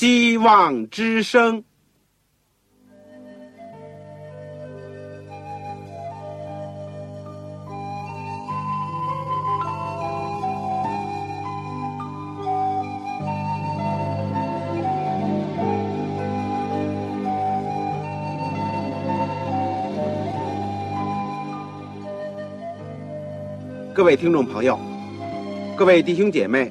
希望之声。各位听众朋友，各位弟兄姐妹，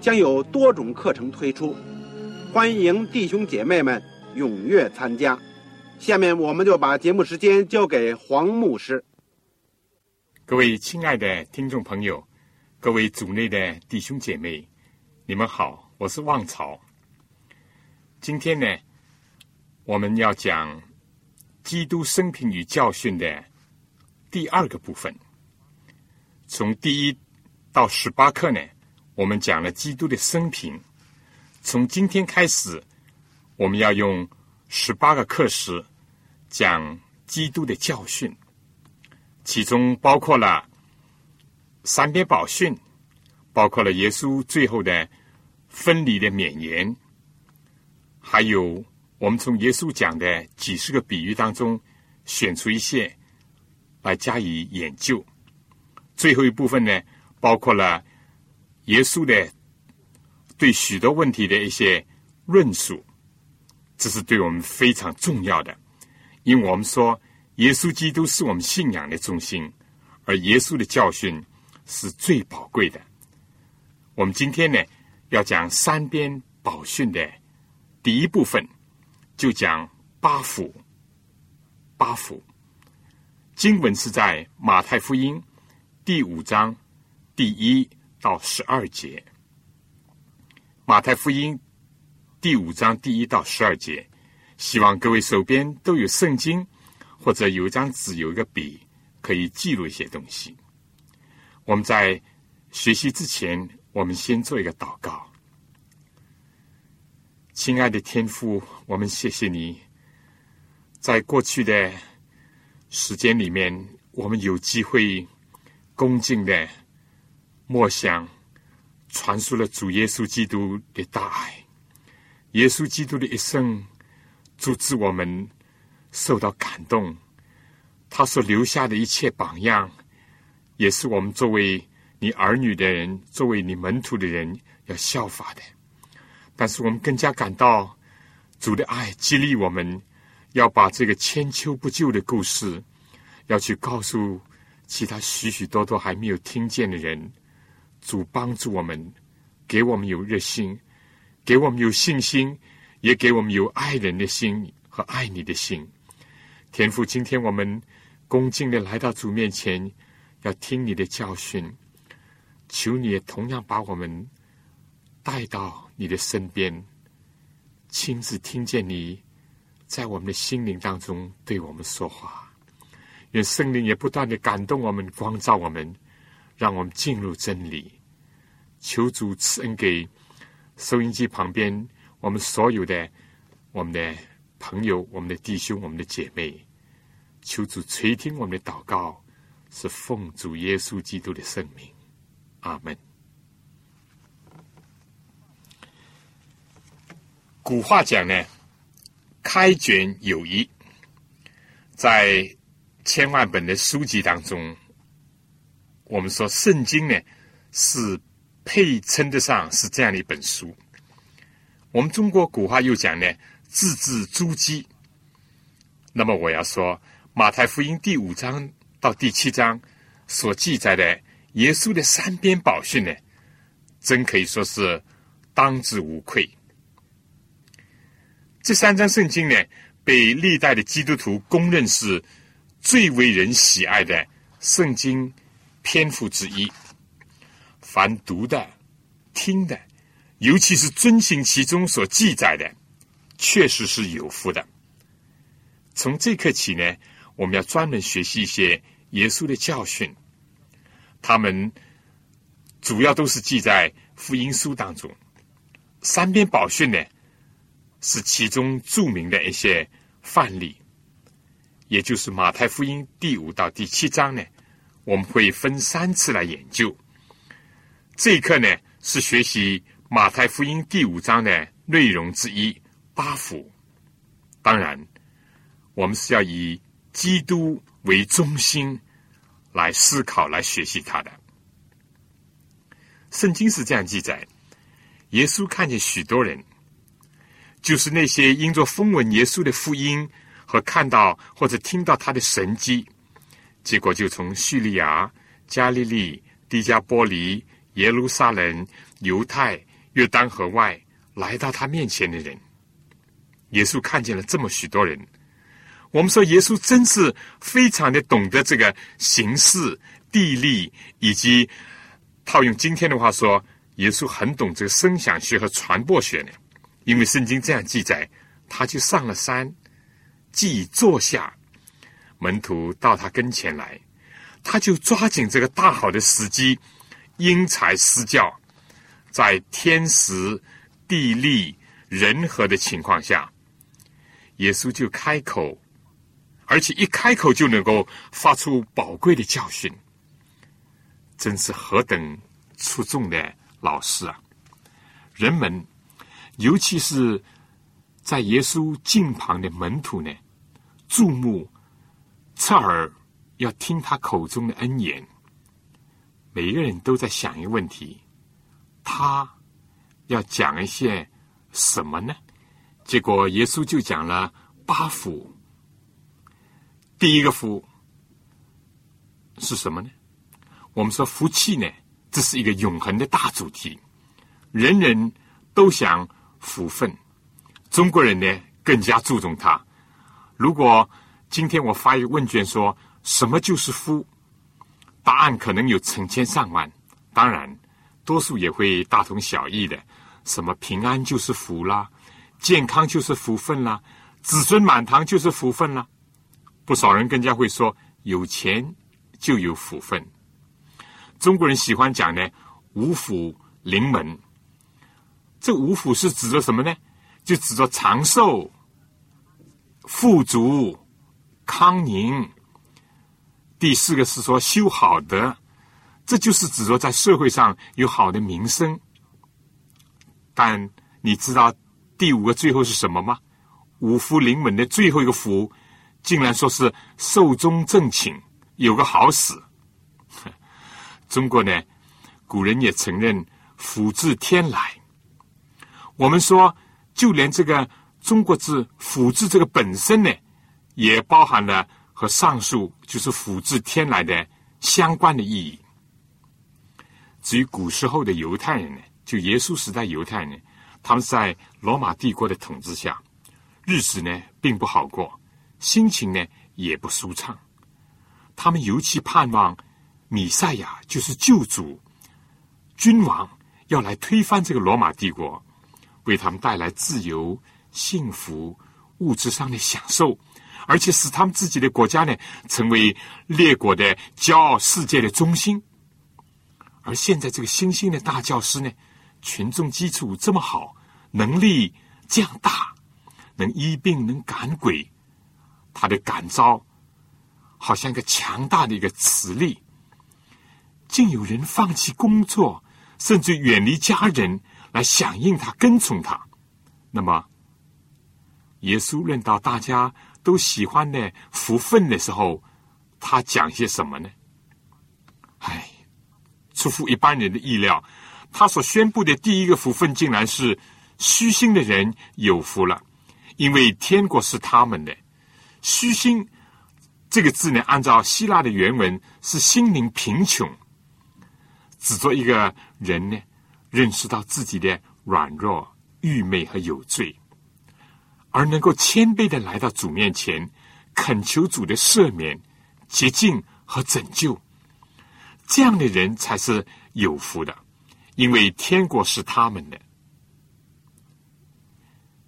将有多种课程推出，欢迎弟兄姐妹们踊跃参加。下面我们就把节目时间交给黄牧师。各位亲爱的听众朋友，各位组内的弟兄姐妹，你们好，我是旺草。今天呢，我们要讲基督生平与教训的第二个部分。从第一到十八课呢，我们讲了基督的生平。从今天开始，我们要用十八个课时讲基督的教训，其中包括了三篇宝训，包括了耶稣最后的分离的勉言，还有我们从耶稣讲的几十个比喻当中选出一些来加以研究。最后一部分呢，包括了耶稣的对许多问题的一些论述，这是对我们非常重要的，因为我们说耶稣基督是我们信仰的中心，而耶稣的教训是最宝贵的。我们今天呢，要讲三边宝训的第一部分，就讲八福。八福经文是在马太福音。第五章第一到十二节，马太福音第五章第一到十二节，希望各位手边都有圣经，或者有一张纸、有一个笔，可以记录一些东西。我们在学习之前，我们先做一个祷告。亲爱的天父，我们谢谢你，在过去的时间里面，我们有机会。恭敬的默想，传述了主耶稣基督的大爱。耶稣基督的一生，阻止我们受到感动。他所留下的一切榜样，也是我们作为你儿女的人，作为你门徒的人要效法的。但是我们更加感到主的爱激励我们，要把这个千秋不朽的故事，要去告诉。其他许许多多还没有听见的人，主帮助我们，给我们有热心，给我们有信心，也给我们有爱人的心和爱你的心。天父，今天我们恭敬的来到主面前，要听你的教训，求你也同样把我们带到你的身边，亲自听见你在我们的心灵当中对我们说话。愿圣灵也不断的感动我们，光照我们，让我们进入真理。求主赐恩给收音机旁边我们所有的我们的朋友、我们的弟兄、我们的姐妹。求主垂听我们的祷告，是奉主耶稣基督的圣名。阿门。古话讲呢，开卷有益，在。千万本的书籍当中，我们说圣经呢是配称得上是这样的一本书。我们中国古话又讲呢，字字珠玑。那么我要说，马太福音第五章到第七章所记载的耶稣的三边宝训呢，真可以说是当之无愧。这三章圣经呢，被历代的基督徒公认是。最为人喜爱的圣经篇幅之一，凡读的、听的，尤其是遵循其中所记载的，确实是有福的。从这刻起呢，我们要专门学习一些耶稣的教训，他们主要都是记在福音书当中。三边宝训呢，是其中著名的一些范例，也就是马太福音第五到第七章呢，我们会分三次来研究。这一课呢，是学习马太福音第五章的内容之一——八福。当然，我们是要以基督为中心来思考、来学习他的。圣经是这样记载。耶稣看见许多人，就是那些因着风闻耶稣的福音和看到或者听到他的神迹，结果就从叙利亚、加利利、迪加波利、耶路撒冷、犹太、约旦河外来到他面前的人。耶稣看见了这么许多人，我们说耶稣真是非常的懂得这个形势、地利，以及套用今天的话说。耶稣很懂这个声响学和传播学呢，因为圣经这样记载，他就上了山，既坐下，门徒到他跟前来，他就抓紧这个大好的时机，因材施教，在天时、地利、人和的情况下，耶稣就开口，而且一开口就能够发出宝贵的教训，真是何等出众的！老师啊，人们，尤其是在耶稣近旁的门徒呢，注目、侧耳要听他口中的恩言。每一个人都在想一个问题：他要讲一些什么呢？结果耶稣就讲了八福。第一个福是什么呢？我们说福气呢？这是一个永恒的大主题，人人都想福分。中国人呢更加注重它。如果今天我发一个问卷，说什么就是福，答案可能有成千上万。当然，多数也会大同小异的，什么平安就是福啦，健康就是福分啦，子孙满堂就是福分啦。不少人更加会说，有钱就有福分。中国人喜欢讲呢，五福临门。这五福是指着什么呢？就指着长寿、富足、康宁。第四个是说修好的，这就是指着在社会上有好的名声。但你知道第五个最后是什么吗？五福临门的最后一个福，竟然说是寿终正寝，有个好死。中国呢，古人也承认福自天来。我们说，就连这个中国字“福”字这个本身呢，也包含了和上述就是福自天来的相关的意义。至于古时候的犹太人呢，就耶稣时代犹太人，他们在罗马帝国的统治下，日子呢并不好过，心情呢也不舒畅，他们尤其盼望。米赛亚就是救主，君王要来推翻这个罗马帝国，为他们带来自由、幸福、物质上的享受，而且使他们自己的国家呢成为列国的骄傲、世界的中心。而现在这个新兴的大教师呢，群众基础这么好，能力这样大，能医病、能赶鬼，他的感召好像一个强大的一个磁力。竟有人放弃工作，甚至远离家人来响应他、跟从他。那么，耶稣论到大家都喜欢的福分的时候，他讲些什么呢？唉，出乎一般人的意料，他所宣布的第一个福分，竟然是虚心的人有福了，因为天国是他们的。虚心这个字呢，按照希腊的原文是心灵贫穷。只做一个人呢，认识到自己的软弱、愚昧和有罪，而能够谦卑的来到主面前，恳求主的赦免、洁净和拯救，这样的人才是有福的，因为天国是他们的。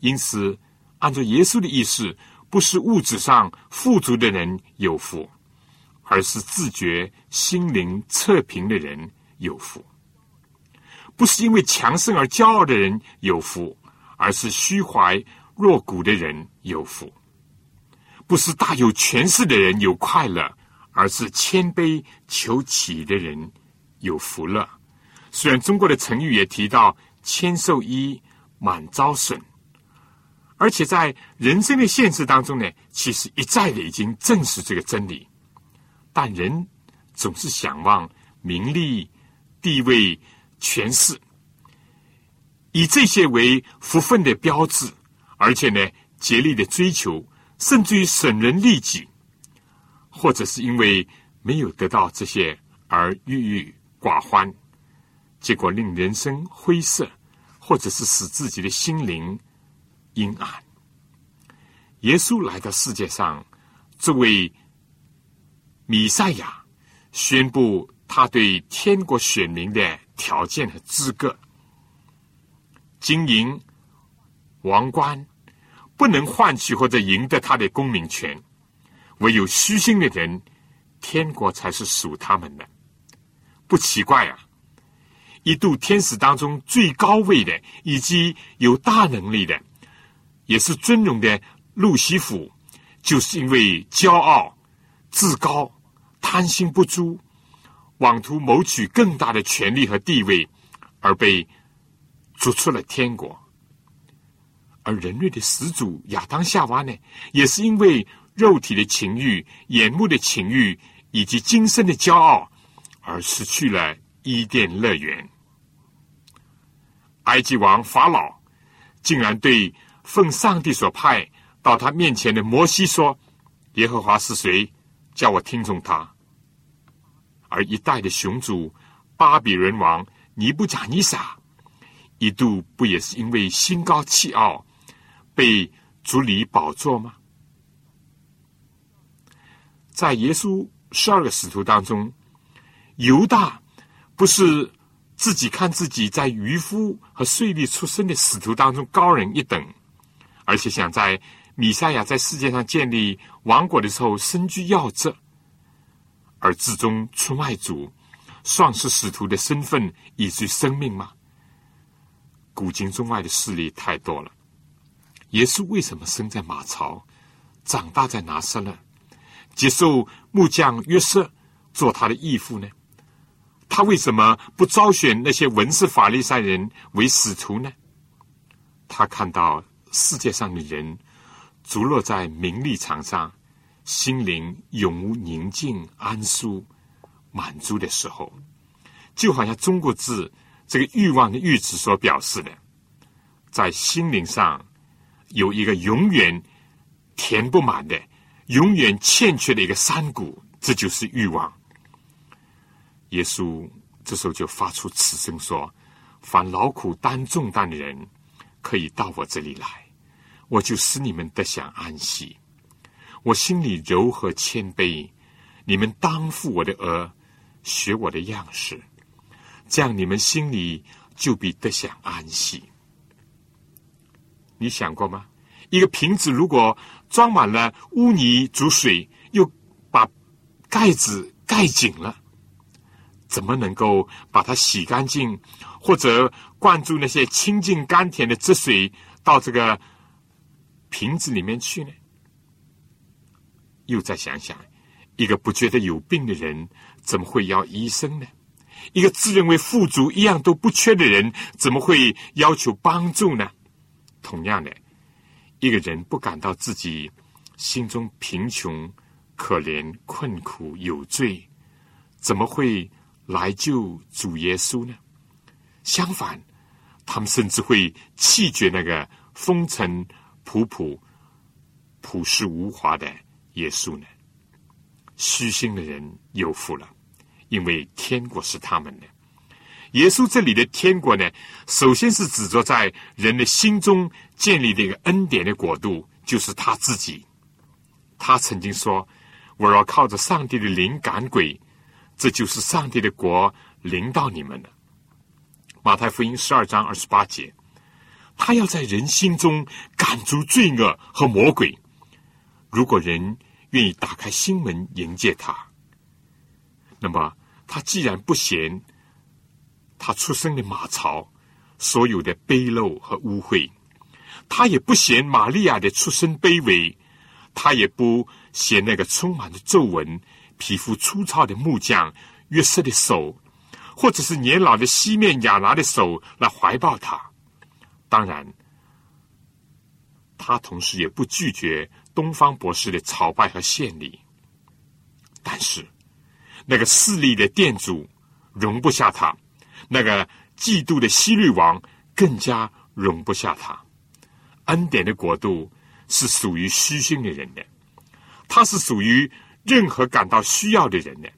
因此，按照耶稣的意思，不是物质上富足的人有福，而是自觉心灵测评的人有福；不是因为强盛而骄傲的人有福，而是虚怀若谷的人有福；不是大有权势的人有快乐，而是谦卑求乞的人有福乐。虽然中国的成语也提到“谦受衣，满遭损”。而且在人生的现实当中呢，其实一再的已经证实这个真理，但人总是想望名利、地位、权势，以这些为福分的标志，而且呢，竭力的追求，甚至于损人利己，或者是因为没有得到这些而郁郁寡欢，结果令人生灰色，或者是使自己的心灵。阴暗。耶稣来到世界上，作为弥赛亚，宣布他对天国选民的条件和资格。经营王冠不能换取或者赢得他的公民权，唯有虚心的人，天国才是属他们的。不奇怪啊！一度天使当中最高位的，以及有大能力的。也是尊荣的路西弗，就是因为骄傲、自高、贪心不足，妄图谋取更大的权力和地位，而被逐出了天国。而人类的始祖亚当夏娃呢，也是因为肉体的情欲、眼目的情欲以及今生的骄傲，而失去了伊甸乐园。埃及王法老竟然对。奉上帝所派到他面前的摩西说：“耶和华是谁？叫我听从他。”而一代的雄主巴比伦王尼布甲尼撒一度不也是因为心高气傲被逐离宝座吗？在耶稣十二个使徒当中，犹大不是自己看自己在渔夫和税吏出身的使徒当中高人一等。而且想在米赛亚在世界上建立王国的时候身居要职，而至终出卖主、创世使徒的身份以及生命吗？古今中外的势力太多了。耶稣为什么生在马槽，长大在拿撒勒，接受木匠约瑟做他的义父呢？他为什么不招选那些文士法利赛人为使徒呢？他看到。世界上的人，逐落在名利场上，心灵永无宁静、安舒、满足的时候，就好像中国字这个欲望的欲字所表示的，在心灵上有一个永远填不满的、永远欠缺的一个山谷，这就是欲望。耶稣这时候就发出此声说：“凡劳苦担重担的人，可以到我这里来。”我就使你们得享安息，我心里柔和谦卑，你们当负我的额，学我的样式，这样你们心里就必得享安息。你想过吗？一个瓶子如果装满了污泥煮水，又把盖子盖紧了，怎么能够把它洗干净，或者灌注那些清净甘甜的汁水到这个？瓶子里面去呢？又再想想，一个不觉得有病的人，怎么会要医生呢？一个自认为富足一样都不缺的人，怎么会要求帮助呢？同样的，一个人不感到自己心中贫穷、可怜、困苦、有罪，怎么会来救主耶稣呢？相反，他们甚至会弃绝那个风尘。仆仆、朴实无华的耶稣呢？虚心的人有福了，因为天国是他们的。耶稣这里的天国呢，首先是指着在人的心中建立的一个恩典的国度，就是他自己。他曾经说：“我要靠着上帝的灵赶鬼，这就是上帝的国临到你们了。”马太福音十二章二十八节。他要在人心中赶逐罪恶和魔鬼。如果人愿意打开心门迎接他，那么他既然不嫌他出生的马槽所有的卑陋和污秽，他也不嫌玛利亚的出身卑微，他也不嫌那个充满着皱纹、皮肤粗糙的木匠约瑟的手。或者是年老的西面亚拿的手来怀抱他，当然，他同时也不拒绝东方博士的朝拜和献礼。但是，那个势力的店主容不下他，那个嫉妒的西律王更加容不下他。恩典的国度是属于虚心的人的，他是属于任何感到需要的人的。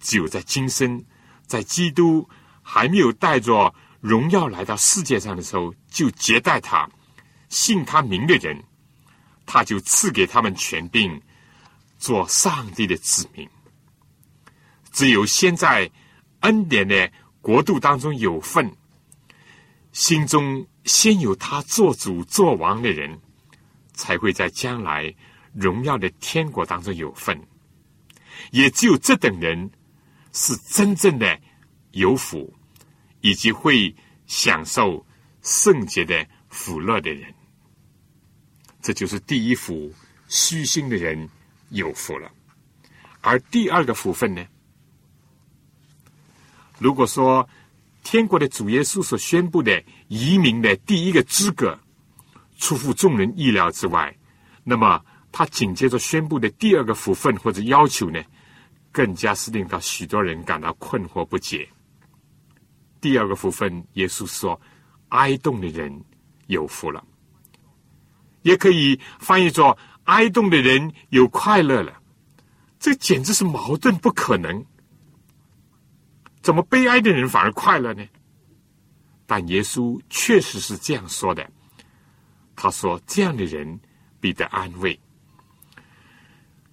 只有在今生。在基督还没有带着荣耀来到世界上的时候，就接待他、信他名的人，他就赐给他们权柄，做上帝的子民。只有先在恩典的国度当中有份，心中先有他做主做王的人，才会在将来荣耀的天国当中有份。也只有这等人。是真正的有福，以及会享受圣洁的福乐的人，这就是第一福，虚心的人有福了。而第二个福分呢？如果说天国的主耶稣所宣布的移民的第一个资格出乎众人意料之外，那么他紧接着宣布的第二个福分或者要求呢？更加是令到许多人感到困惑不解。第二个福分，耶稣说：“哀动的人有福了。”也可以翻译作“哀动的人有快乐了”。这简直是矛盾不可能。怎么悲哀的人反而快乐呢？但耶稣确实是这样说的。他说：“这样的人必得安慰。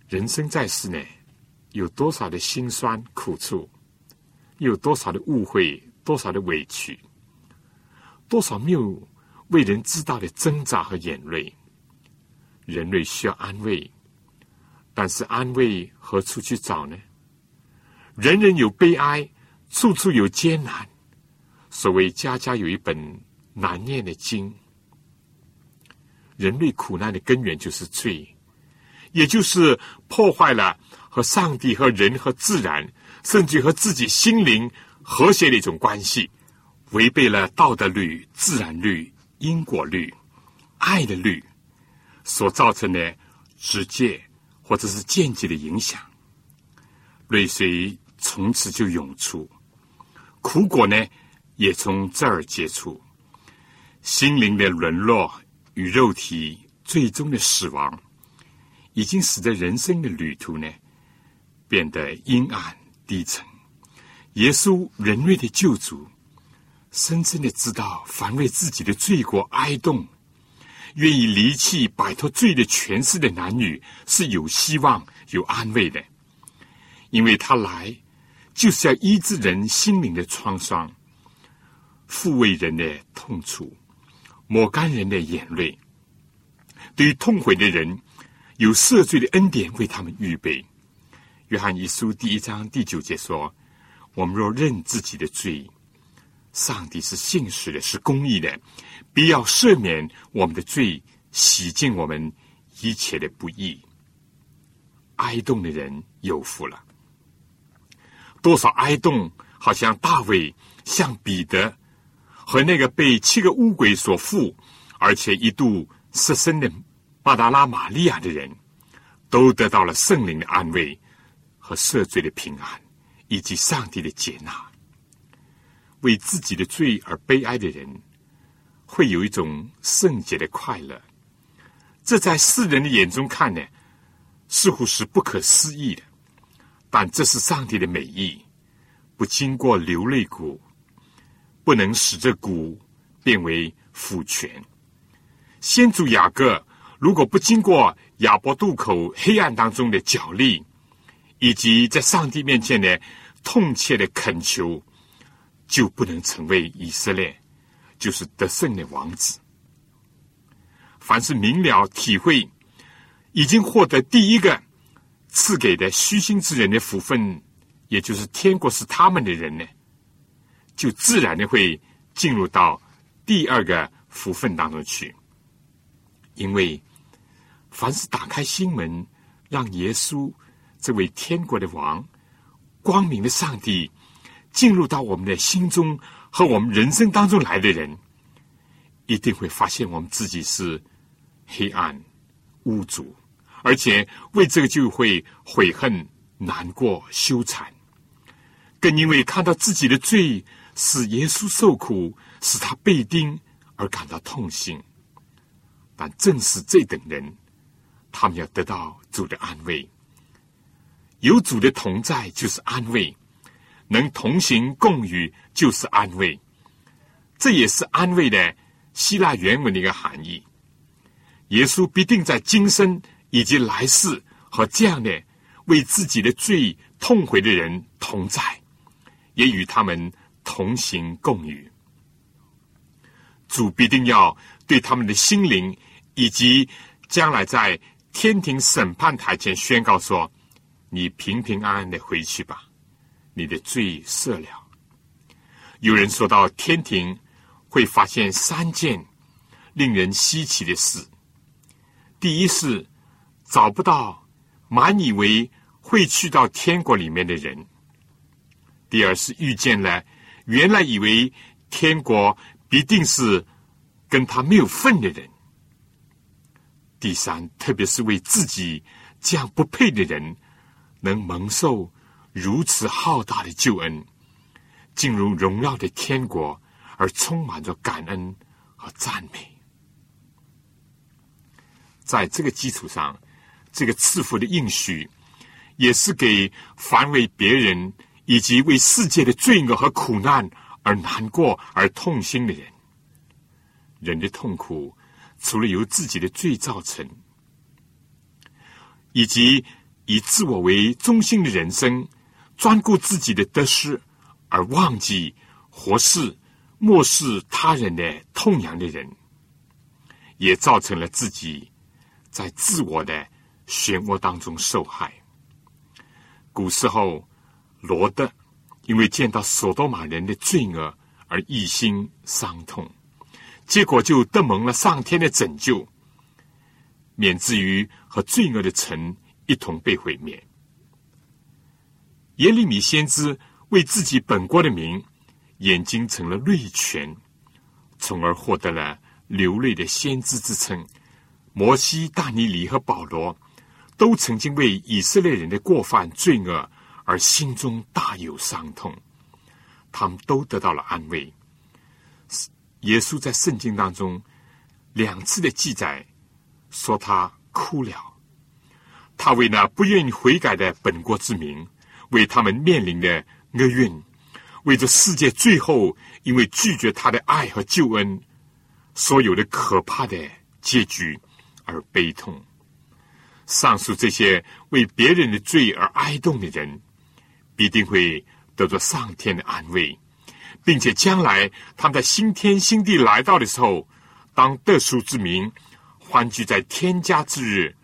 人生在世呢？”有多少的辛酸苦楚，有多少的误会，多少的委屈，多少没有为人知道的挣扎和眼泪。人类需要安慰，但是安慰何处去找呢？人人有悲哀，处处有艰难。所谓家家有一本难念的经。人类苦难的根源就是罪，也就是破坏了。和上帝、和人、和自然，甚至和自己心灵和谐的一种关系，违背了道德律、自然律、因果律、爱的律，所造成的直接或者是间接的影响，泪水从此就涌出，苦果呢也从这儿结出，心灵的沦落与肉体最终的死亡，已经使得人生的旅途呢。变得阴暗低沉。耶稣人类的救主，深深的知道，凡为自己的罪过哀动、愿意离弃、摆脱罪的权势的男女，是有希望、有安慰的。因为他来，就是要医治人心灵的创伤，抚慰人的痛楚，抹干人的眼泪。对于痛悔的人，有赦罪的恩典为他们预备。约翰一书第一章第九节说：“我们若认自己的罪，上帝是信实的，是公义的，必要赦免我们的罪，洗净我们一切的不义。”哀动的人有福了。多少哀动，好像大卫、像彼得和那个被七个乌鬼所缚，而且一度失身的巴达拉玛利亚的人，都得到了圣灵的安慰。和赦罪的平安，以及上帝的接纳，为自己的罪而悲哀的人，会有一种圣洁的快乐。这在世人的眼中看呢，似乎是不可思议的。但这是上帝的美意，不经过流泪谷，不能使这谷变为腐泉。先祖雅各如果不经过亚伯渡口黑暗当中的角力。以及在上帝面前的痛切的恳求，就不能成为以色列就是得胜的王子。凡是明了体会，已经获得第一个赐给的虚心之人的福分，也就是天国是他们的人呢，就自然的会进入到第二个福分当中去。因为凡是打开心门，让耶稣这位天国的王、光明的上帝进入到我们的心中和我们人生当中来的人，一定会发现我们自己是。黑暗、污浊，而且为这个就会悔恨、难过、羞惭，更因为看到自己的罪使耶稣受苦，使他被钉而感到痛心。但正是这等人，他们要得到主的安慰。有主的同在就是安慰，能同行共语就是安慰。这也是安慰的希腊原文的一个含义。耶稣必定在今生以及来世和这样的为自己的罪痛悔的人同在，也与他们同行共语。主必定要对他们的心灵以及将来在天庭审判台前宣告说：“你平平安安的回去吧，你的罪赦了。”有人说到天庭会发现三件令人稀奇的事。第一是找不到满以为会去到天国里面的人；第二是遇见了原来以为天国必定是跟他没有份的人；第三，特别是为自己这样不配的人能蒙受如此浩大的救恩，进入荣耀的天国，而充满着感恩和赞美。在这个基础上，这个赐福的应许，也是给凡为别人以及为世界的罪恶和苦难而难过而痛心的人。人的痛苦，除了由自己的罪造成，以及以自我为中心的人生，专顾自己的得失，而忘记活世、漠视他人的痛痒的人，也造成了自己。在自我的漩涡当中受害。古时候，罗德因为见到索多玛人的罪恶而一心伤痛，结果就得蒙了上天的拯救，免至于和罪恶的城一同被毁灭。耶利米先知为自己本国的名，眼睛成了泪泉，从而获得了流泪的先知之称。摩西、大尼里和保罗都曾经为以色列人的过犯、罪恶而心中大有伤痛，他们都得到了安慰。耶稣在圣经当中两次的记载说他哭了，他为那不愿意悔改的本国之民，为他们面临的厄运，为这世界最后因为拒绝他的爱和救恩所有的可怕的结局。而悲痛，上述这些为别人的罪而哀痛的人，必定会得到上天的安慰，并且将来他们在新天新地来到的时候，当得赎之民欢聚在天家之日，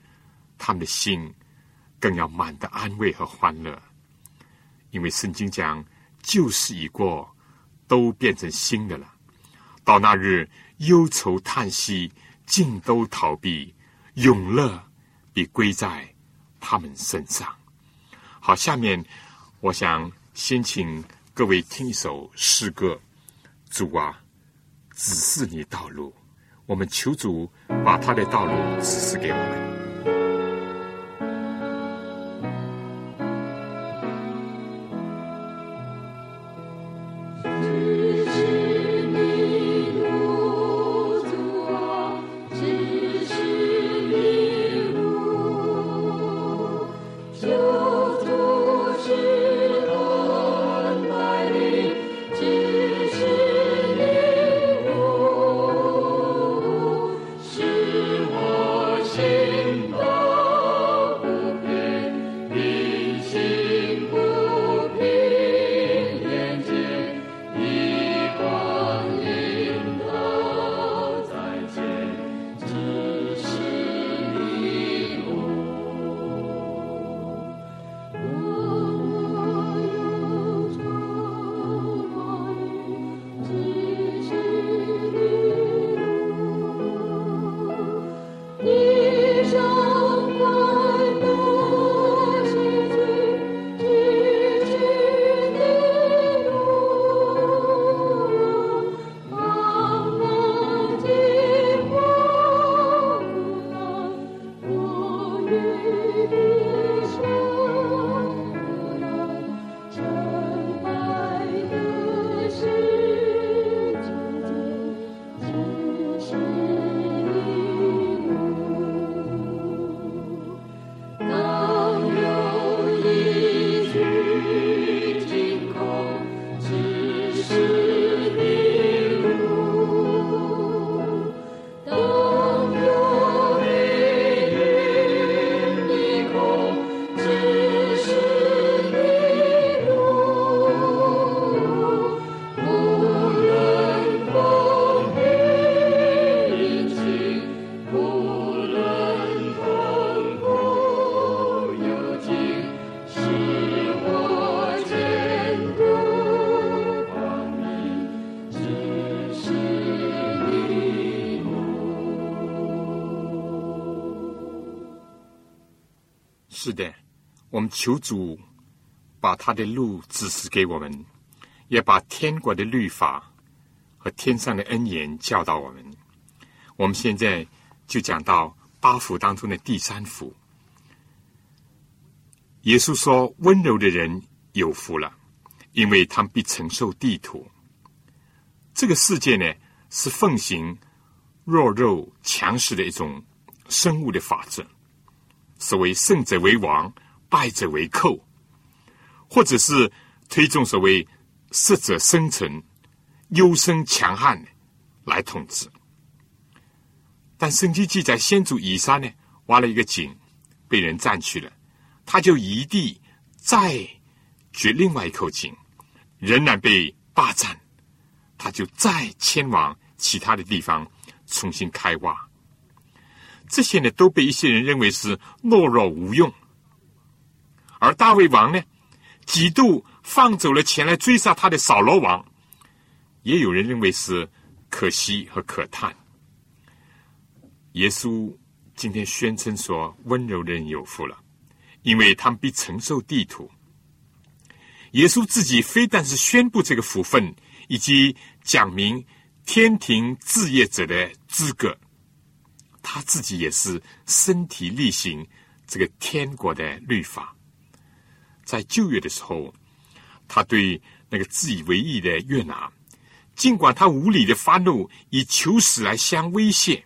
他们的心更要满得安慰和欢乐，因为圣经讲旧事已过，都变成新的了。到那日，忧愁叹息。尽都逃避，永乐必归在他们身上。好，下面我想先请各位听一首诗歌。主啊，指示你道路，我们求主把他的道路指示给我们。求主把他的路指示给我们，也把天国的律法和天上的恩言教导我们。我们现在就讲到八福当中的第三福。耶稣说：“温柔的人有福了，因为他们必承受地土。”这个世界呢，是奉行弱肉强食的一种生物的法则。所谓胜者为王，败者为寇，或者是推崇所谓适者生存、优生强悍来统治。但圣经记载，先祖以撒呢挖了一个井，被人占去了，他就移地再掘另外一口井，仍然被霸占，他就再迁往其他的地方重新开挖。这些呢，都被一些人认为是懦弱无用，而大卫王呢，几度放走了前来追杀他的扫罗王，也有人认为是可惜和可叹。耶稣今天宣称说：“温柔的人有福了，因为他们必承受地土。”耶稣自己非但是宣布这个福分，以及讲明天庭置业者的资格。他自己也是身体力行这个天国的律法，在旧约的时候，他对那个自以为意的约拿，尽管他无理的发怒，以求死来相威胁，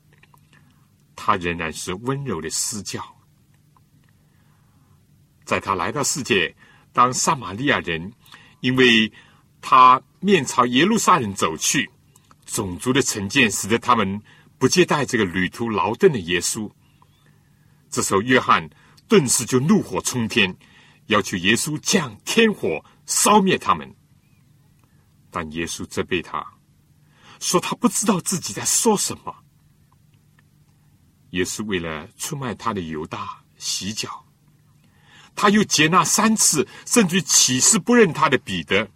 他仍然是温柔的施教。在他来到世界，当撒玛利亚人因为他面朝耶路撒冷走去，种族的成见使得他们。不接待这个旅途劳顿的耶稣，这时候约翰顿时就怒火冲天，要求耶稣降天火烧灭他们。但耶稣责备他，说他不知道自己在说什么。耶稣为了出卖他的犹大洗脚，他又接纳三次，甚至起誓不认他的彼得，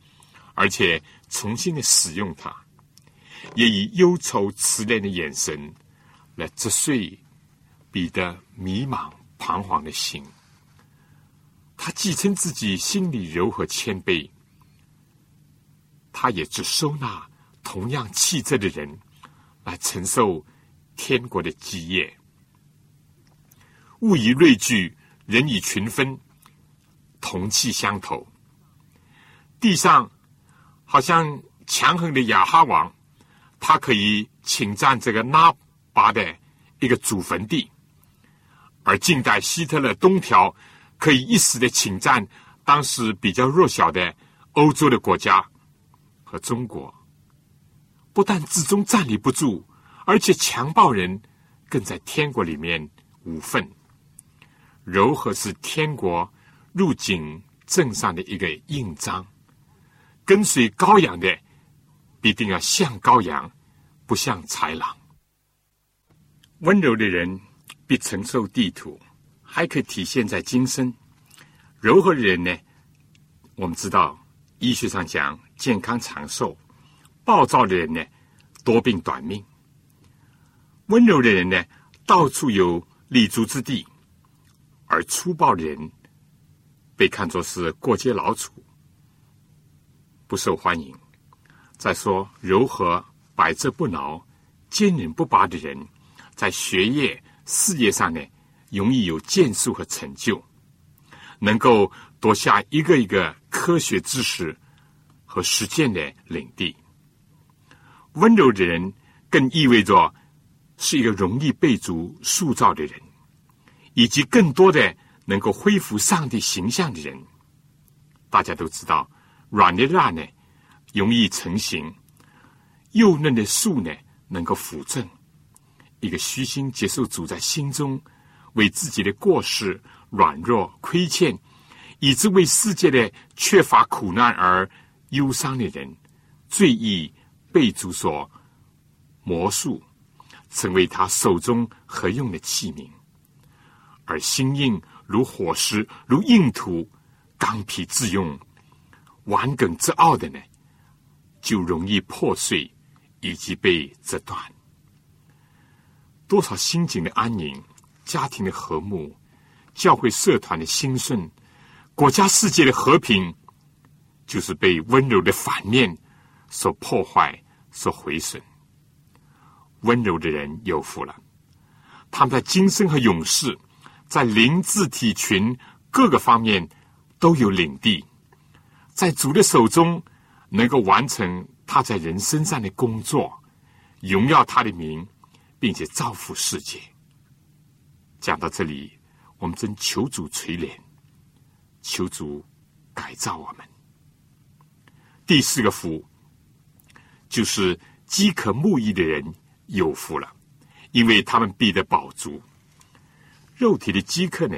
而且重新的使用他。也以忧愁慈怜的眼神来折碎彼得迷茫彷徨的心。他既称自己心里柔和谦卑，他也只收纳同样气质的人来承受天国的基业。物以类聚，人以群分，同气相投。地上好像强横的亚哈王。他可以侵占这个拉巴的一个祖坟地，而近代希特勒东条可以一时的侵占当时比较弱小的欧洲的国家和中国，不但至终站立不住，而且强暴人更在天国里面无份。柔和是天国入境镇上的一个印章，跟随羔羊的。必定要像羔羊，不像豺狼。温柔的人必承受地土，还可以体现在今生；柔和的人呢，我们知道医学上讲健康长寿；暴躁的人呢，多病短命。温柔的人呢，到处有立足之地；而粗暴的人被看作是过街老鼠，不受欢迎。再说，柔和、百折不挠、坚韧不拔的人，在学业、事业上呢，容易有建树和成就，能够夺下一个一个科学知识和实践的领地。温柔的人，更意味着是一个容易被主塑造的人，以及更多的能够恢复上帝形象的人。大家都知道，软的蜡呢。容易成型，幼嫩的树呢，能够扶正一个虚心接受主在心中为自己的过失、软弱、亏欠，以致为世界的缺乏苦难而忧伤的人，最易被主所魔术，成为他手中合用的器皿；而心硬如火石、如硬土、刚愎自用、顽梗自傲的呢？就容易破碎，以及被折断。多少心境的安宁、家庭的和睦、教会社团的兴盛，国家世界的和平，就是被温柔的反面所破坏、所毁损。温柔的人有福了，他们在今生和永世，在灵智体群各个方面都有领地，在主的手中能够完成他在人身上的工作，荣耀他的名，并且造福世界。讲到这里，我们真求主垂怜，求主改造我们。第四个福，就是饥渴慕义的人有福了，因为他们必得饱足。肉体的饥渴呢，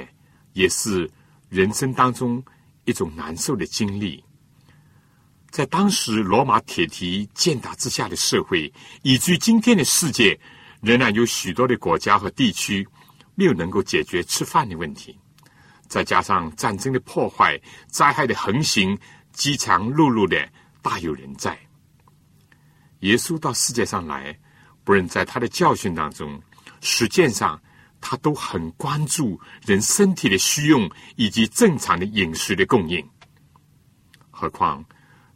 也是人生当中一种难受的经历。在当时罗马铁蹄践踏之下的社会，以至于今天的世界，仍然有许多的国家和地区。没有能够解决吃饭的问题，再加上战争的破坏、灾害的横行，饥肠辘辘的大有人在。耶稣到世界上来，不论在他的教训当中、实践上，他都很关注人身体的需用以及正常的饮食的供应。何况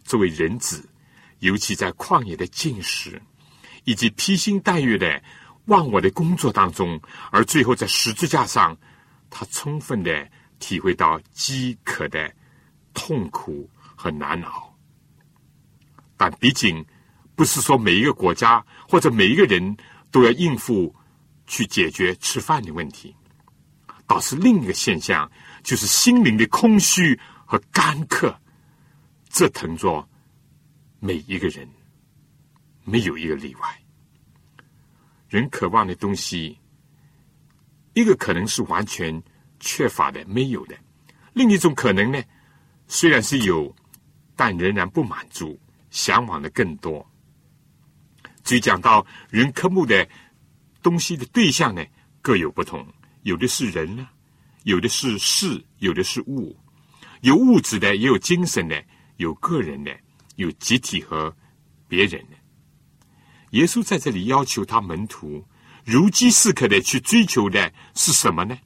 作为人子，尤其在旷野的进食，以及披星戴月的。忘我的工作当中，而最后在十字架上，他充分的体会到饥渴的痛苦和难熬。但毕竟不是说每一个国家或者每一个人都要应付去解决吃饭的问题，倒是另一个现象，就是心灵的空虚和干渴，这疼着每一个人，没有一个例外。人渴望的东西，一个可能是完全缺乏的、没有的；另一种可能呢，虽然是有，但仍然不满足，向往的更多。至于讲到人渴慕的东西的对象呢，各有不同，有的是人呢，有的是事，有的是物，有物质的，也有精神的，有个人的，有集体和别人的。耶稣在这里要求他门徒如饥似渴的去追求的是什么呢？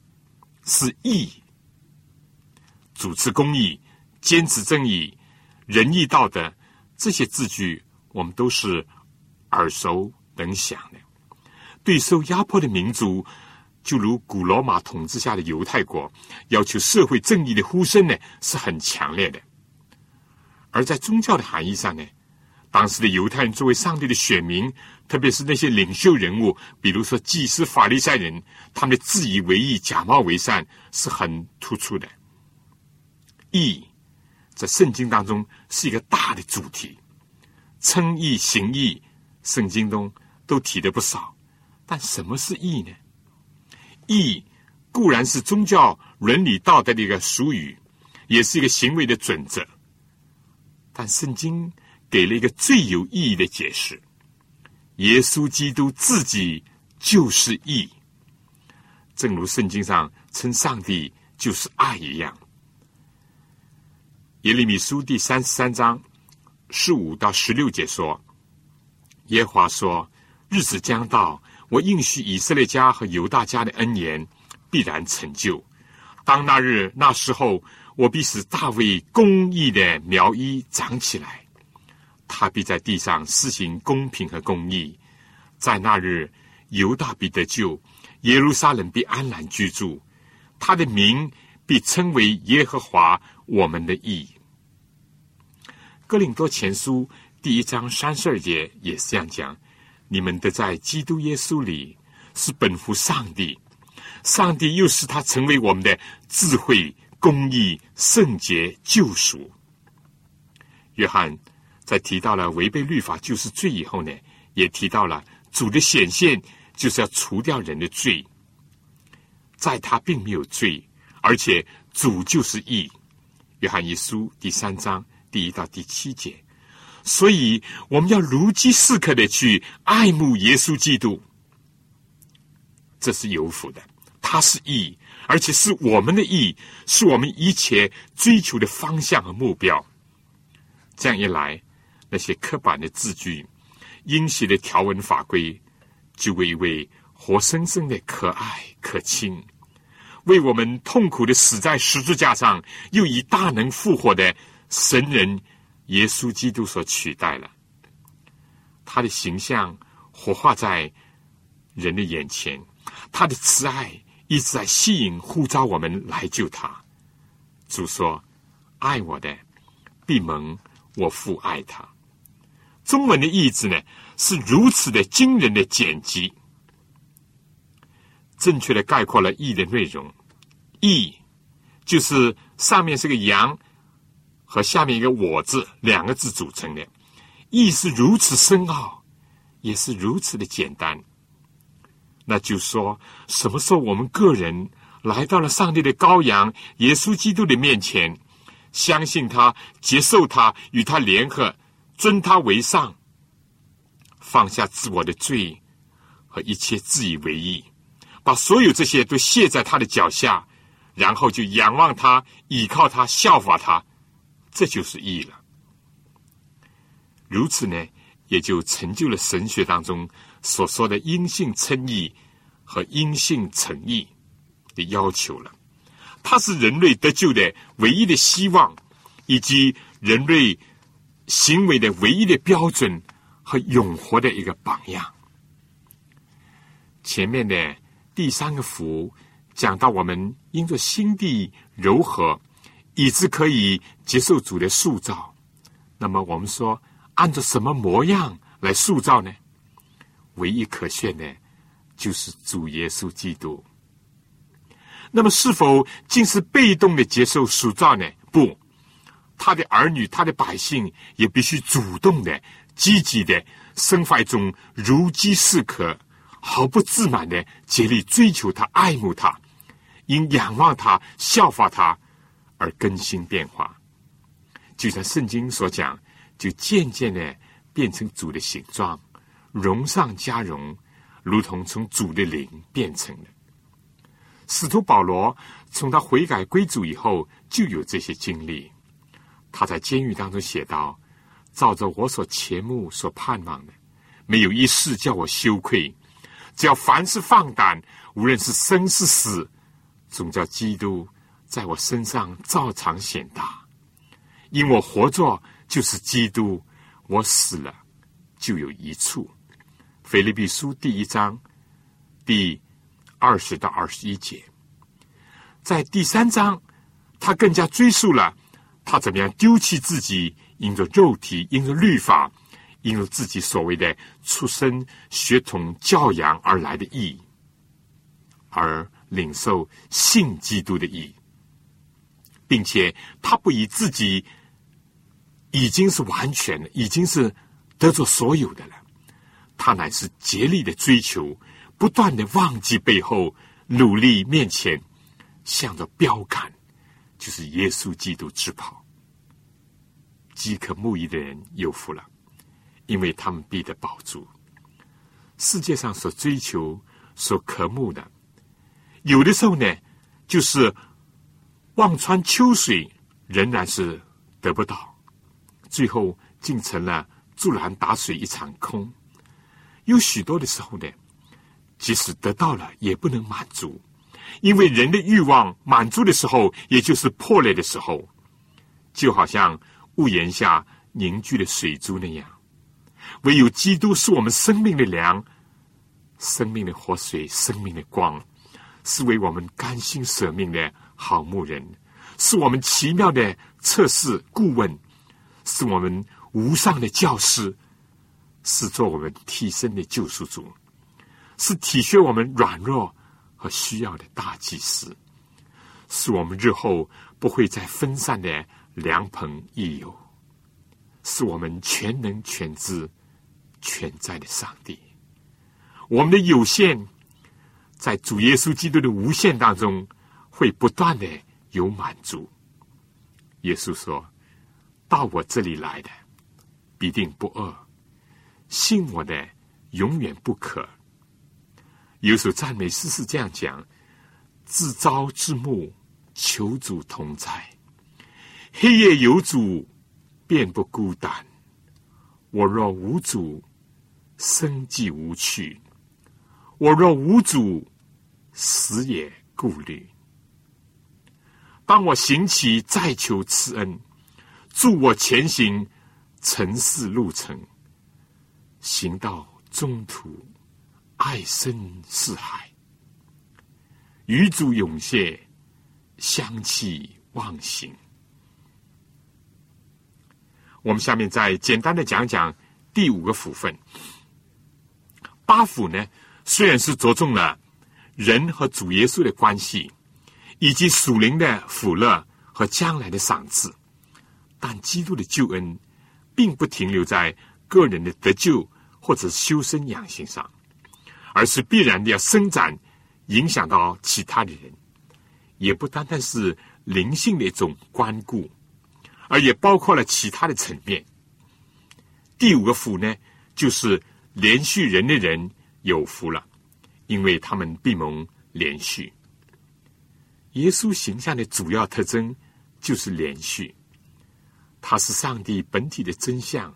是义、主持公义、坚持正义、仁义道德这些字句，我们都是耳熟能详的。对受压迫的民族，就如古罗马统治下的犹太国，要求社会正义的呼声呢，是很强烈的。而在宗教的含义上呢？当时的犹太人作为上帝的选民，特别是那些领袖人物，比如说祭司、法利赛人，他们的自以为意、假冒为善是很突出的。义在圣经当中是一个大的主题，称义、行义，圣经中都提的不少。但什么是义呢？义固然是宗教伦理道德的一个俗语，也是一个行为的准则，但圣经。给了一个最有意义的解释：耶稣基督自己就是义，正如圣经上称上帝就是爱一样。耶利米书第三十三章十五到十六节说：“耶华说，日子将到，我应许以色列家和犹大家的恩言必然成就。当那日那时候，我必使大卫公义的苗裔长起来。”他必在地上施行公平和公义，在那日犹大必得救，耶路撒冷必安然居住，他的名必称为耶和华我们的义。哥林多前书第一章三十二节也是这样讲：你们得在基督耶稣里是本乎上帝，上帝又使他成为我们的智慧、公义、圣洁、救赎。约翰。在提到了违背律法就是罪以后呢，也提到了主的显现就是要除掉人的罪，在他并没有罪，而且主就是义。约翰一书第三章第一到第七节，所以我们要如饥似渴的去爱慕耶稣基督，这是有福的。他是义，而且是我们的义，是我们一切追求的方向和目标。这样一来。那些刻板的字句、阴邪的条文法规，就为一位活生生的可爱可亲、为我们痛苦的死在十字架上，又以大能复活的神人耶稣基督所取代了。他的形象活化在人的眼前，他的慈爱一直在吸引、呼召我们来救他。主说：“爱我的，必蒙我父爱他。”中文的意志呢，是如此的惊人的简辑。正确的概括了“义”的内容，“义”就是上面是个羊和下面一个“我”字两个字组成的。义是如此深奥，也是如此的简单。那就说，什么时候我们个人来到了上帝的羔羊耶稣基督的面前，相信他、接受他、与他联合、尊他为上，放下自我的罪和一切自以为意。把所有这些都卸在他的脚下，然后就仰望他，倚靠他，效法他，这就是义了。如此呢，也就成就了神学当中所说的因信称义和因信成义的要求了。它是人类得救的唯一的希望，以及人类行为的唯一的标准和永活的一个榜样。前面的？第三个福讲到，我们因着心地柔和，以致可以接受主的塑造。那么，我们说按照什么模样来塑造呢？唯一可选的，就是主耶稣基督。那么，是否竟是被动的接受塑造呢？不，他的儿女、他的百姓也必须主动的、积极的，生发一种如饥似渴。毫不自满的竭力追求他、爱慕他，因仰望他、效法他而更新变化。就像圣经所讲，就渐渐的变成主的形状，荣上加荣，如同从主的灵变成的。使徒保罗从他悔改归主以后，就有这些经历。他在监狱当中写道：“照着我所切慕、所盼望的，没有一事叫我羞愧。”只要凡事放胆，无论是生是死，总叫基督在我身上照常显大。因我活着就是基督，我死了就有一处。腓立比书第一章第二十到二十一节，在第三章，他更加追溯了他怎么样丢弃自己，因着肉体，因着律法。因着自己所谓的出身、血统、教养而来的意义，而领受信基督的意义，并且他不以自己已经是完全的，已经是得着所有的了，他乃是竭力的追求，不断的忘记背后，努力面前，向着标杆，就是耶稣基督之跑。饥渴慕义的人有福了。因为他们必得饱足世界上所追求、所渴慕的，有的时候呢，就是望穿秋水，仍然是得不到，最后竟成了竹篮打水一场空。有许多的时候呢，即使得到了，也不能满足，因为人的欲望满足的时候，也就是破裂的时候，就好像屋檐下凝聚的水珠那样。唯有基督是我们生命的粮，生命的活水，生命的光，是为我们甘心舍命的好牧人，是我们奇妙的测试顾问，是我们无上的教师，是做我们替身的救赎主，是体恤我们软弱和需要的大祭司，是我们日后不会再分散的良朋益友，是我们全能全知。全在的上帝，我们的有限，在主耶稣基督的无限当中，会不断的有满足。耶稣说：“到我这里来的，必定不饿；信我的，永远不渴。”有首赞美诗是这样讲：“自朝至暮，求主同在；黑夜有主，便不孤单。我若无主。”生计无趣，我若无主，死也顾虑。当我行起再求慈恩，助我前行尘世路程，行到中途，爱深似海，余主涌现，香气忘形。我们下面再简单的讲讲第五个福分。八福呢，虽然是着重了人和主耶稣的关系，以及属灵的福乐和将来的赏赐，但基督的救恩并不停留在个人的得救或者修身养性上，而是必然的要伸展，影响到其他的人，也不单单是灵性的一种关顾。而也包括了其他的层面。第五个福呢，就是连续人的人有福了，因为他们必蒙连续。耶稣形象的主要特征就是连续，他是上帝本体的真相，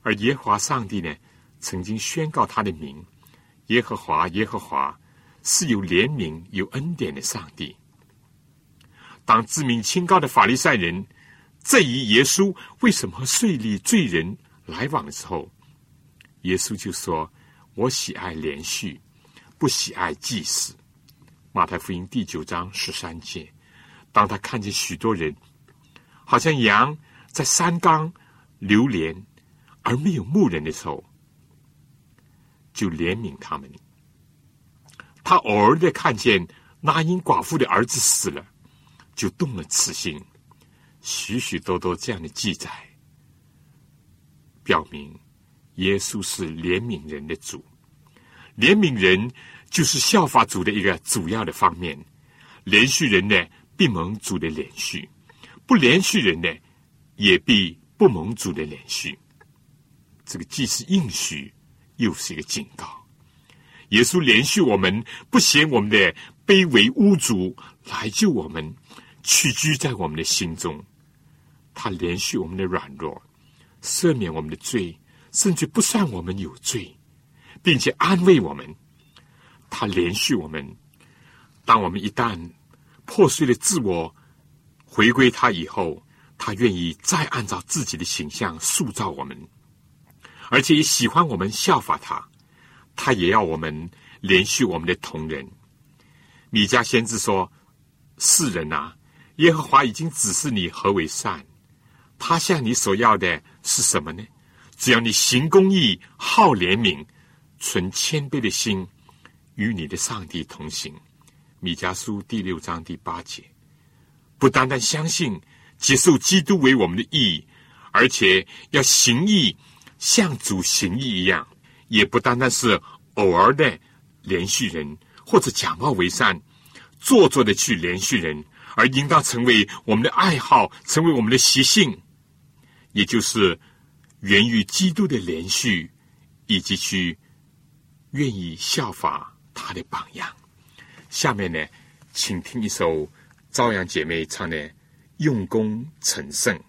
而耶华上帝呢，曾经宣告他的名：耶和华，耶和华是有怜悯、有恩典的上帝。当自命清高的法利赛人。质疑耶稣为什么和税吏罪人来往的时候，耶稣就说：“我喜爱连续，不喜爱祭祀。”马太福音第九章十三节。当他看见许多人，好像羊在山冈流连，而没有牧人的时候，就怜悯他们。他偶尔的看见那英寡妇的儿子死了，就动了慈心。许许多多这样的记载，表明耶稣是怜悯人的主。怜悯人就是效法主的一个主要的方面。连续人呢，必蒙主的连续；不连续人呢，也必不蒙主的连续。这个既是应许，又是一个警告。耶稣连续我们，不嫌我们的卑微污浊，来救我们，屈居在我们的心中。他连续我们的软弱，赦免我们的罪，甚至不算我们有罪，并且安慰我们。他连续我们，当我们一旦破碎了自我，回归他以后，他愿意再按照自己的形象塑造我们，而且也喜欢我们效法他。他也要我们连续我们的同人。米迦先知说：“世人呐，耶和华已经指示你何为善。”他向你所要的是什么呢？只要你行公义、好怜悯、存谦卑的心，与你的上帝同行。米迦书第六章第八节，不单单相信接受基督为我们的义，而且要行义，像主行义一样，也不单单是偶尔的连续人，或者假冒为善、做作的去连续人，而应当成为我们的爱好，成为我们的习性。也就是源于基督的连续，以及去愿意效法他的榜样。下面呢，请听一首朝阳姐妹唱的《用功成圣》。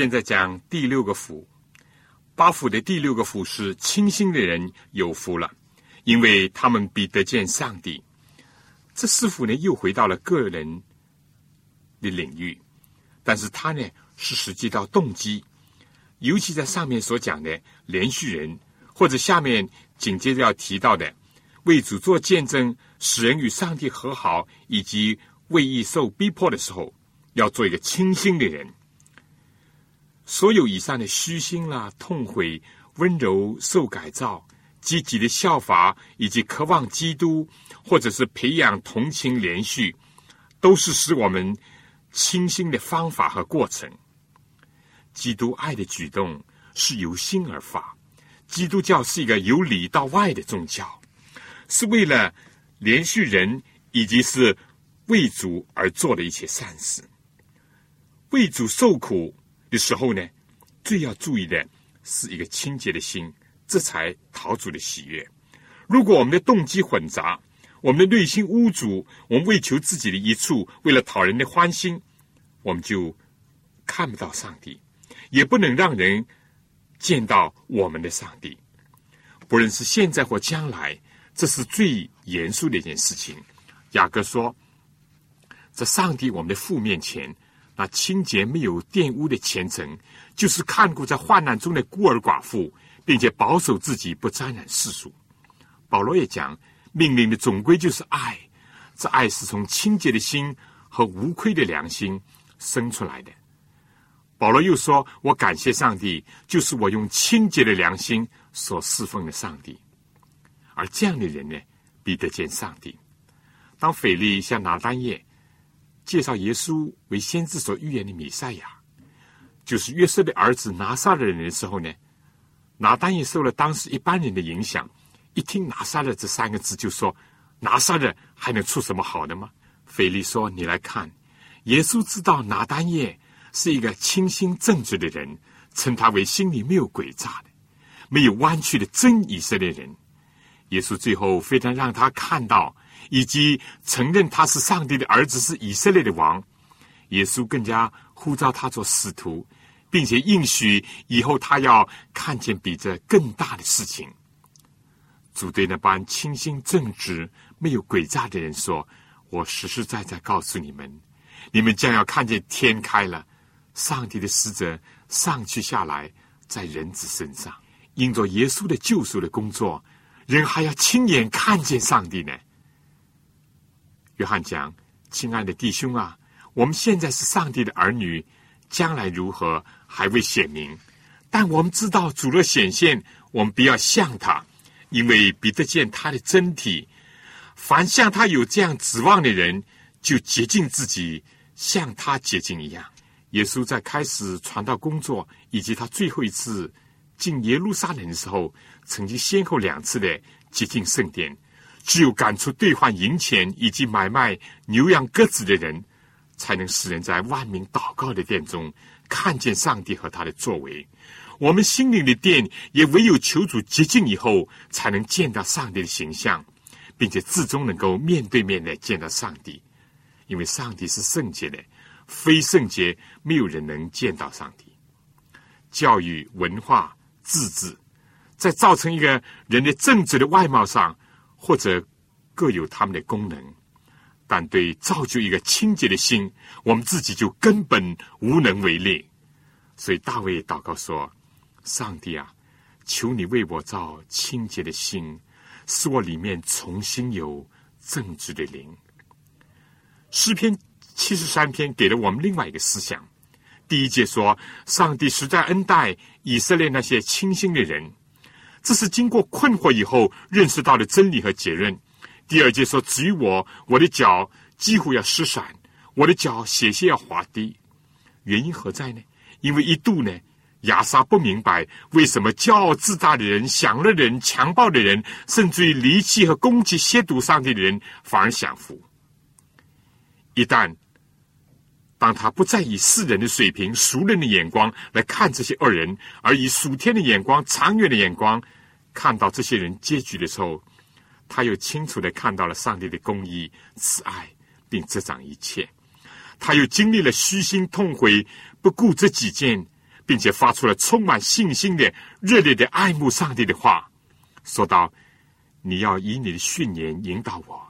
现在讲第六个福，八福的第六个福是清心的人有福了，因为他们必得见上帝。这四福呢，又回到了个人的领域，但是他呢是实际到动机，尤其在上面所讲的连续人，或者下面紧接着要提到的为主做见证，使人与上帝和好，以及为义受逼迫的时候，要做一个清心的人。所有以上的虚心啦、痛悔、温柔、受改造、积极的效法，以及渴望基督，或者是培养同情、连续，都是使我们清新的方法和过程。基督爱的举动是由心而发，基督教是一个由里到外的宗教，是为了连续人以及是为主而做的一切善事，为主受苦。的时候呢，最要注意的是一个清洁的心，这才讨主的喜悦。如果我们的动机混杂，我们的内心污浊，我们为求自己的一处，为了讨人的欢心，我们就看不到上帝，也不能让人见到我们的上帝。不论是现在或将来，这是最严肃的一件事情。雅各说，在上帝我们的父面前。那清洁没有玷污的虔诚，就是看顾在患难中的孤儿寡妇，并且保守自己不沾染世俗。保罗也讲，命令的总归就是爱，这爱是从清洁的心和无愧的良心生出来的。保罗又说：“我感谢上帝，就是我用清洁的良心所侍奉的上帝。”而这样的人呢，必得见上帝。当腓力向拿丹叶。介绍耶稣为先知所预言的弥赛亚，就是约瑟的儿子拿撒勒人的时候呢，拿单也受了当时一般人的影响，一听拿撒勒这三个字，就说拿撒勒还能出什么好的吗？腓力说：“你来看，耶稣知道拿单叶是一个清心正直的人，称他为心里没有诡诈的、没有弯曲的真以色列人。耶稣最后非常让他看到。”以及承认他是上帝的儿子，是以色列的王。耶稣更加呼召他做使徒，并且应许以后他要看见比这更大的事情。主对那班清心正直、没有诡诈的人说：“我实实在在告诉你们，你们将要看见天开了，上帝的使者上去下来在人子身上。因着耶稣的救赎的工作，人还要亲眼看见上帝呢。”约翰讲：“亲爱的弟兄啊，我们现在是上帝的儿女，将来如何还未显明。但我们知道主若显现，我们必要像他，因为彼得见他的真体。凡像他有这样指望的人，就洁净自己，像他洁净一样。”耶稣在开始传道工作以及他最后一次进耶路撒冷的时候，曾经先后两次的洁净圣殿。只有赶出兑换银钱以及买卖牛羊鸽子的人，才能使人在万民祷告的殿中看见上帝和他的作为。我们心灵的殿也唯有求主洁净以后，才能见到上帝的形象，并且至终能够面对面的见到上帝。因为上帝是圣洁的，非圣洁没有人能见到上帝。教育、文化、自治，在造成一个人的正直的外貌上。或者各有他们的功能，但对造就一个清洁的心，我们自己就根本无能为力。所以大卫祷告说：“上帝啊，求你为我造清洁的心，使我里面重新有正直的灵。”诗篇七十三篇给了我们另外一个思想：第一节说，上帝实在恩待以色列那些清心的人。这是经过困惑以后认识到的真理和结论。第二节说：“至于我，我的脚几乎要失散，我的脚险些要滑低。原因何在呢？因为一度呢，亚莎不明白为什么骄傲自大的人、享乐的人、强暴的人，甚至于离弃和攻击亵渎上帝的人，反而享福。一旦当他不再以世人的水平、熟人的眼光来看这些恶人，而以属天的眼光、长远的眼光看到这些人结局的时候，他又清楚的看到了上帝的公义、慈爱，并执掌一切。他又经历了虚心痛悔、不顾这几件，并且发出了充满信心的热烈的爱慕上帝的话，说道：“你要以你的训言引导我，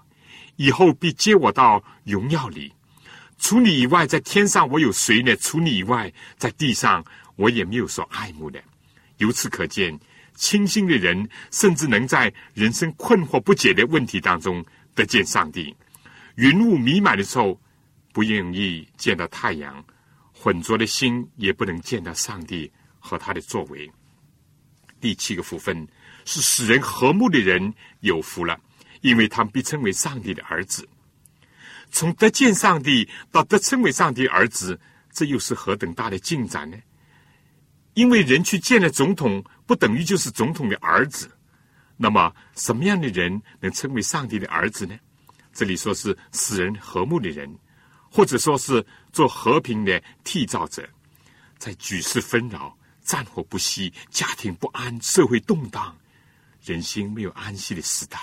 以后必接我到荣耀里。除你以外，在天上我有谁呢？除你以外，在地上我也没有所爱慕的。由此可见，清心的人甚至能在人生困惑不解的问题当中得见上帝。云雾弥漫的时候，不愿意见到太阳。”浑浊的心也不能见到上帝和他的作为。第七个福分是使人和睦的人有福了，因为他们被称为上帝的儿子。从得见上帝到得称为上帝儿子，这又是何等大的进展呢？因为人去见了总统，不等于就是总统的儿子。那么，什么样的人能称为上帝的儿子呢？这里说是使人和睦的人。或者说是做和平的缔造者，在举世纷扰、战火不息、家庭不安、社会动荡、人心没有安息的时代，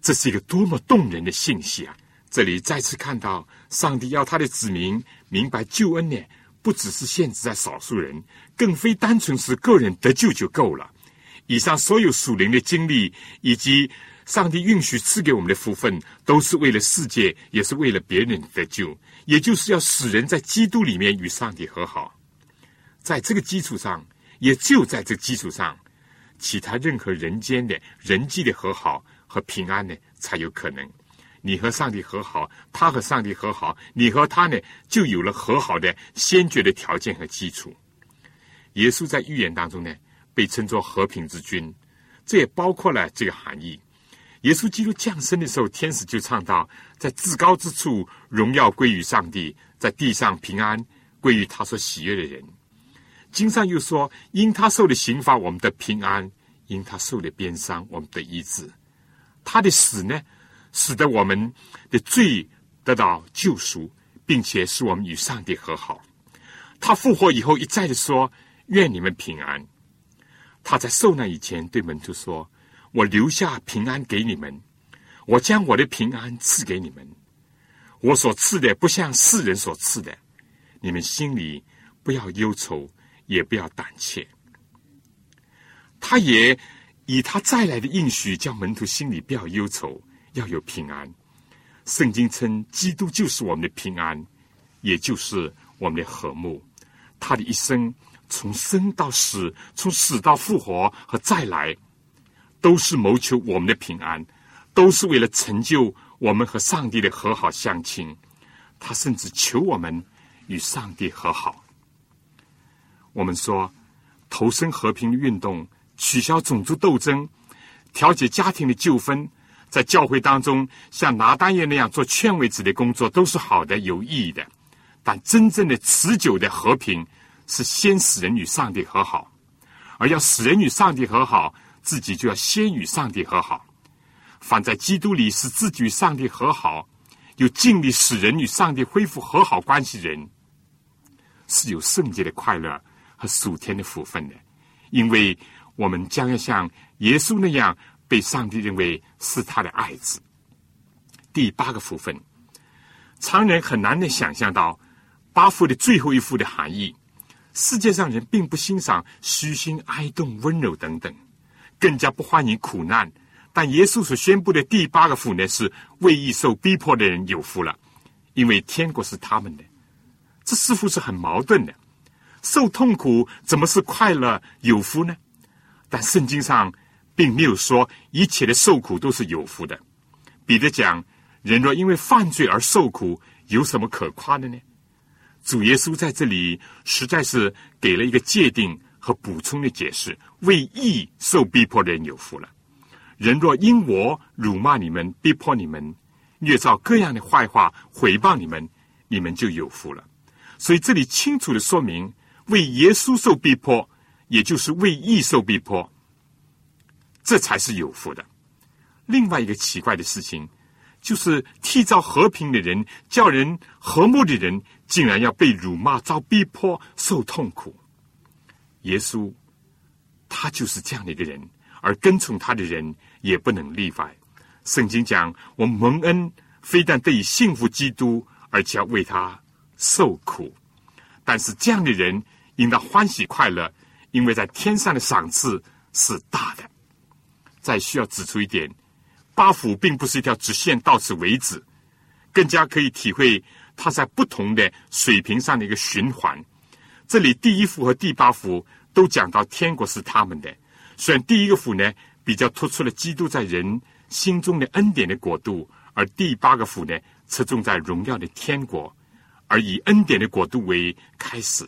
这是一个多么动人的信息啊！这里再次看到，上帝要他的子民明白救恩呢，不只是限制在少数人，更非单纯是个人得救就够了。以上所有属灵的经历以及。上帝允许赐给我们的福分，都是为了世界，也是为了别人的救，也就是要使人在基督里面与上帝和好。在这个基础上，也就在这基础上，其他任何人间的人际的和好和平安呢，才有可能。你和上帝和好，他和上帝和好，你和他呢，就有了和好的先决的条件和基础。耶稣在预言当中呢，被称作和平之君，这也包括了这个含义。耶稣基督降生的时候，天使就唱道：“在至高之处，荣耀归于上帝；在地上，平安归于他所喜悦的人。”经上又说：“因他受的刑罚，我们的平安；因他受的鞭伤，我们的医治。他的死呢，使得我们的罪得到救赎，并且使我们与上帝和好。他复活以后，一再的说：‘愿你们平安。’他在受难以前对门徒说。”我留下平安给你们，我将我的平安赐给你们。我所赐的不像世人所赐的，你们心里不要忧愁，也不要胆怯。他也以他再来的应许，叫门徒心里不要忧愁，要有平安。圣经称基督就是我们的平安，也就是我们的和睦。他的一生从生到死，从死到复活和再来。都是谋求我们的平安，都是为了成就我们和上帝的和好相亲。他甚至求我们与上帝和好。我们说，投身和平的运动，取消种族斗争，调解家庭的纠纷，在教会当中像拿单叶那样做劝慰子的工作，都是好的、有意义的。但真正的持久的和平，是先使人与上帝和好，而要使人与上帝和好。自己就要先与上帝和好，凡在基督里使自己与上帝和好，又尽力使人与上帝恢复和好关系，人是有圣洁的快乐和属天的福分的。因为我们将要像耶稣那样被上帝认为是他的爱子。第八个福分，常人很难能想象到八福的最后一福的含义。世界上人并不欣赏虚心、哀动、温柔等等。更加不欢迎苦难，但耶稣所宣布的第八个福呢，是为易受逼迫的人有福了，因为天国是他们的。这似乎是很矛盾的，受痛苦怎么是快乐有福呢？但圣经上并没有说一切的受苦都是有福的。彼得讲，人若因为犯罪而受苦，有什么可夸的呢？主耶稣在这里实在是给了一个界定。和补充的解释，为义受逼迫的人有福了。人若因我辱骂你们、逼迫你们、捏造各样的坏话毁谤你们，你们就有福了。所以这里清楚的说明，为耶稣受逼迫，也就是为义受逼迫，这才是有福的。另外一个奇怪的事情，就是缔造和平的人、叫人和睦的人，竟然要被辱骂、遭逼迫、受痛苦。耶稣，他就是这样的一个人，而跟从他的人也不能例外。圣经讲，我蒙恩，非但得以信服基督，而且要为他受苦。但是这样的人应当欢喜快乐，因为在天上的赏赐是大的。再需要指出一点，八福并不是一条直线，到此为止，更加可以体会它在不同的水平上的一个循环。这里第一幅和第八幅都讲到天国是他们的，虽然第一个府呢比较突出了基督在人心中的恩典的国度，而第八个府呢侧重在荣耀的天国，而以恩典的国度为开始。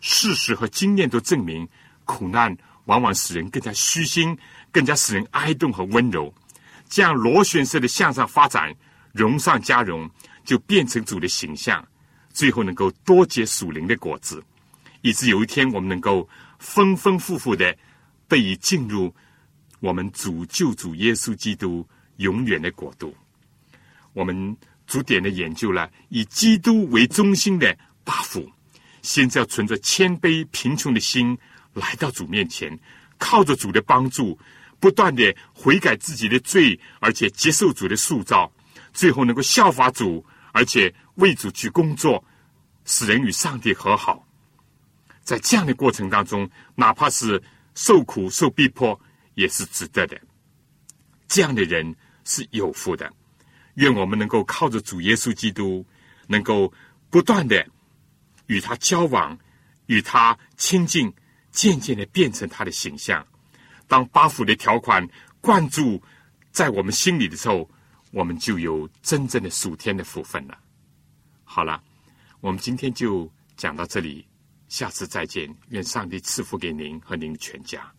事实和经验都证明，苦难往往使人更加虚心，更加使人哀动和温柔。这样螺旋式的向上发展，荣上加荣，就变成主的形象，最后能够多结属灵的果子。以致有一天，我们能够丰丰富富的得以进入我们主救主耶稣基督永远的国度。我们主点的研究了以基督为中心的八福，现在要存着谦卑贫穷的心来到主面前，靠着主的帮助，不断的悔改自己的罪，而且接受主的塑造，最后能够效法主，而且为主去工作，使人与上帝和好。在这样的过程当中，哪怕是受苦受逼迫，也是值得的。这样的人是有福的。愿我们能够靠着主耶稣基督，能够不断的与他交往，与他亲近，渐渐的变成他的形象。当八福的条款灌注在我们心里的时候，我们就有真正的属天的福分了。好了，我们今天就讲到这里。下次再见，愿上帝赐福给您和您的全家。